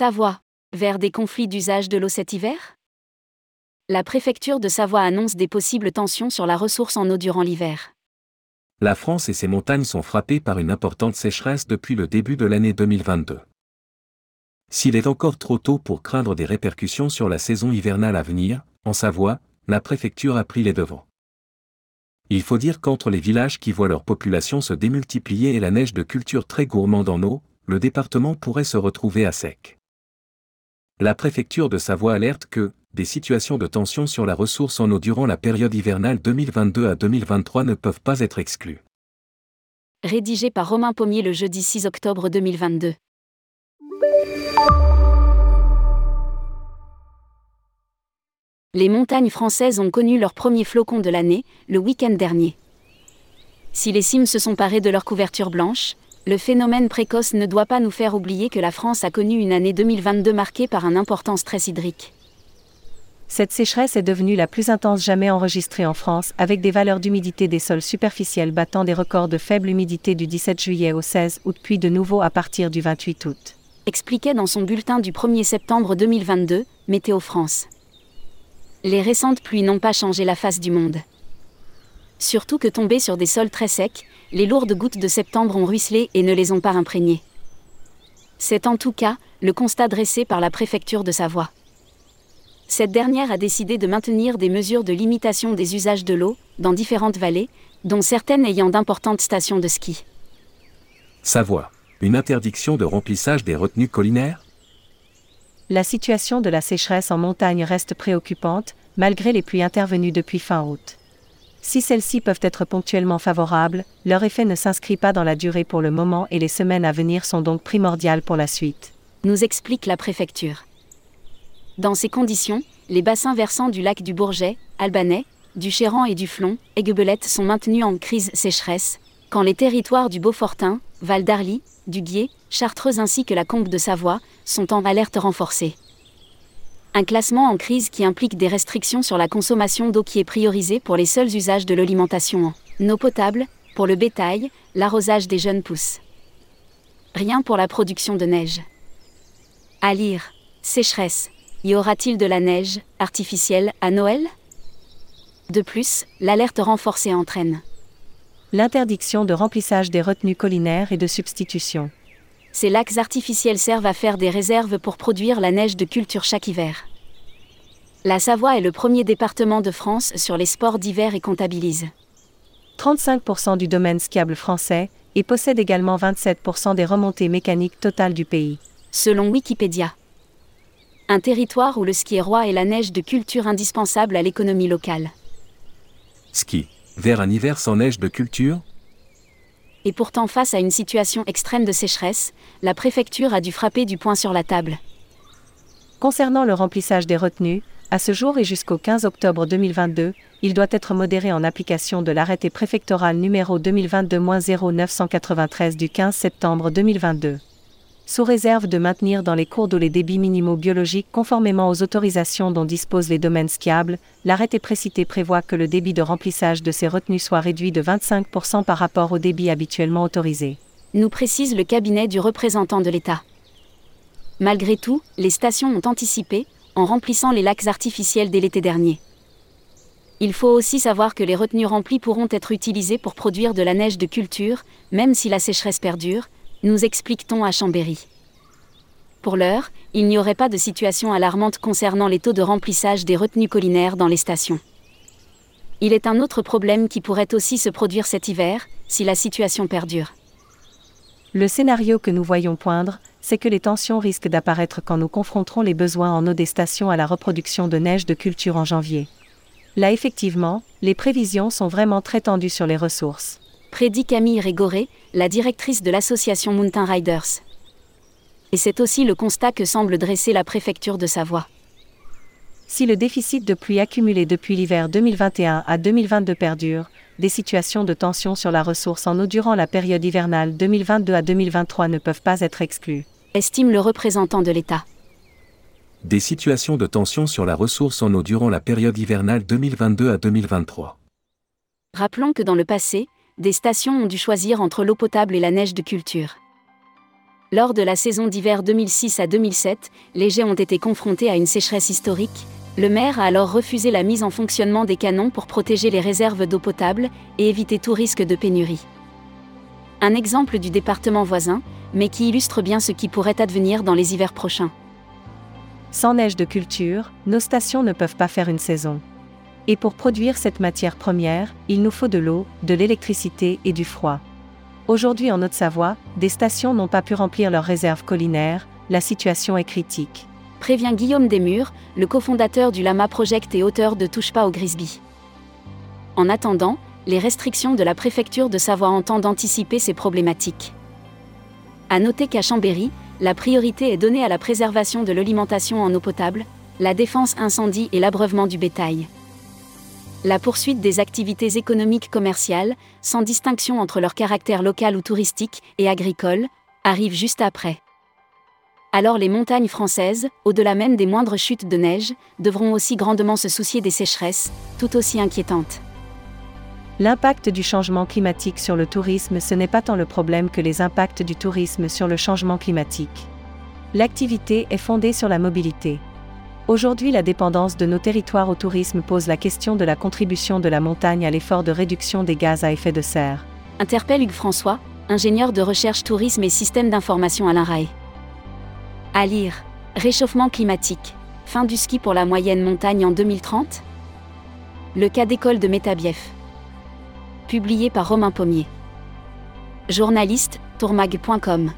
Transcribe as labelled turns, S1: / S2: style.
S1: Savoie. Vers des conflits d'usage de l'eau cet hiver? La préfecture de Savoie annonce des possibles tensions sur la ressource en eau durant l'hiver.
S2: La France et ses montagnes sont frappées par une importante sécheresse depuis le début de l'année 2022. S'il est encore trop tôt pour craindre des répercussions sur la saison hivernale à venir, en Savoie, la préfecture a pris les devants. Il faut dire qu'entre les villages qui voient leur population se démultiplier et la neige de culture très gourmande en eau, le département pourrait se retrouver à sec. La préfecture de Savoie alerte que, des situations de tension sur la ressource en eau durant la période hivernale 2022 à 2023 ne peuvent pas être exclues.
S1: Rédigé par Romain Pommier le jeudi 6 octobre 2022. Les montagnes françaises ont connu leur premier flocon de l'année, le week-end dernier. Si les cimes se sont parées de leur couverture blanche, le phénomène précoce ne doit pas nous faire oublier que la France a connu une année 2022 marquée par un important stress hydrique.
S3: Cette sécheresse est devenue la plus intense jamais enregistrée en France, avec des valeurs d'humidité des sols superficiels battant des records de faible humidité du 17 juillet au 16 août puis de nouveau à partir du 28 août.
S1: Expliquait dans son bulletin du 1er septembre 2022, Météo France les récentes pluies n'ont pas changé la face du monde. Surtout que tombées sur des sols très secs, les lourdes gouttes de septembre ont ruisselé et ne les ont pas imprégnées. C'est en tout cas le constat dressé par la préfecture de Savoie. Cette dernière a décidé de maintenir des mesures de limitation des usages de l'eau dans différentes vallées, dont certaines ayant d'importantes stations de ski.
S2: Savoie. Une interdiction de remplissage des retenues collinaires?
S3: La situation de la sécheresse en montagne reste préoccupante, malgré les pluies intervenues depuis fin août. Si celles-ci peuvent être ponctuellement favorables, leur effet ne s'inscrit pas dans la durée pour le moment et les semaines à venir sont donc primordiales pour la suite.
S1: Nous explique la préfecture. Dans ces conditions, les bassins versants du lac du Bourget, Albanais, du Chéran et du Flon, Aiguebelette sont maintenus en crise sécheresse, quand les territoires du Beaufortin, Val d'Arly, du Guier, Chartreuse ainsi que la Combe de Savoie sont en alerte renforcée. Un classement en crise qui implique des restrictions sur la consommation d'eau qui est priorisée pour les seuls usages de l'alimentation en eau potable, pour le bétail, l'arrosage des jeunes pousses. Rien pour la production de neige. À lire, sécheresse. Y aura-t-il de la neige artificielle à Noël? De plus, l'alerte renforcée entraîne
S3: l'interdiction de remplissage des retenues collinaires et de substitution.
S1: Ces lacs artificiels servent à faire des réserves pour produire la neige de culture chaque hiver. La Savoie est le premier département de France sur les sports d'hiver et comptabilise
S3: 35% du domaine skiable français et possède également 27% des remontées mécaniques totales du pays.
S1: Selon Wikipédia. Un territoire où le ski est roi et la neige de culture indispensable à l'économie locale.
S2: Ski vers un hiver sans neige de culture
S1: Et pourtant face à une situation extrême de sécheresse, la préfecture a dû frapper du poing sur la table.
S3: Concernant le remplissage des retenues, à ce jour et jusqu'au 15 octobre 2022, il doit être modéré en application de l'arrêté préfectoral numéro 2022-0993 du 15 septembre 2022 sous réserve de maintenir dans les cours d'eau les débits minimaux biologiques conformément aux autorisations dont disposent les domaines skiables, l'arrêté précité prévoit que le débit de remplissage de ces retenues soit réduit de 25% par rapport au débit habituellement autorisé.
S1: Nous précise le cabinet du représentant de l'État. Malgré tout, les stations ont anticipé, en remplissant les lacs artificiels dès l'été dernier. Il faut aussi savoir que les retenues remplies pourront être utilisées pour produire de la neige de culture, même si la sécheresse perdure, nous explique-t-on à Chambéry. Pour l'heure, il n'y aurait pas de situation alarmante concernant les taux de remplissage des retenues collinaires dans les stations. Il est un autre problème qui pourrait aussi se produire cet hiver, si la situation perdure.
S3: Le scénario que nous voyons poindre, c'est que les tensions risquent d'apparaître quand nous confronterons les besoins en eau des stations à la reproduction de neige de culture en janvier. Là effectivement, les prévisions sont vraiment très tendues sur les ressources
S1: prédit Camille Régoré, la directrice de l'association Mountain Riders. Et c'est aussi le constat que semble dresser la préfecture de Savoie.
S3: Si le déficit de pluie accumulé depuis l'hiver 2021 à 2022 perdure, des situations de tension sur la ressource en eau durant la période hivernale 2022 à 2023 ne peuvent pas être exclues.
S1: Estime le représentant de l'État.
S2: Des situations de tension sur la ressource en eau durant la période hivernale 2022 à 2023.
S1: Rappelons que dans le passé, des stations ont dû choisir entre l'eau potable et la neige de culture. Lors de la saison d'hiver 2006 à 2007, les jets ont été confrontés à une sécheresse historique. Le maire a alors refusé la mise en fonctionnement des canons pour protéger les réserves d'eau potable et éviter tout risque de pénurie. Un exemple du département voisin, mais qui illustre bien ce qui pourrait advenir dans les hivers prochains.
S3: Sans neige de culture, nos stations ne peuvent pas faire une saison. Et pour produire cette matière première, il nous faut de l'eau, de l'électricité et du froid. Aujourd'hui en Haute-Savoie, des stations n'ont pas pu remplir leurs réserves collinaires, la situation est critique.
S1: Prévient Guillaume Desmurs, le cofondateur du Lama Project et auteur de Touche pas au Grisby. En attendant, les restrictions de la préfecture de Savoie entendent anticiper ces problématiques. À noter qu'à Chambéry, la priorité est donnée à la préservation de l'alimentation en eau potable, la défense incendie et l'abreuvement du bétail. La poursuite des activités économiques commerciales, sans distinction entre leur caractère local ou touristique et agricole, arrive juste après. Alors les montagnes françaises, au-delà même des moindres chutes de neige, devront aussi grandement se soucier des sécheresses, tout aussi inquiétantes.
S3: L'impact du changement climatique sur le tourisme ce n'est pas tant le problème que les impacts du tourisme sur le changement climatique. L'activité est fondée sur la mobilité. Aujourd'hui la dépendance de nos territoires au tourisme pose la question de la contribution de la montagne à l'effort de réduction des gaz à effet de serre.
S1: Interpelle Hugues François, ingénieur de recherche tourisme et système d'information à l'INRAE. À lire. Réchauffement climatique. Fin du ski pour la moyenne montagne en 2030 Le cas d'école de Métabief publié par Romain Pommier. Journaliste, tourmag.com.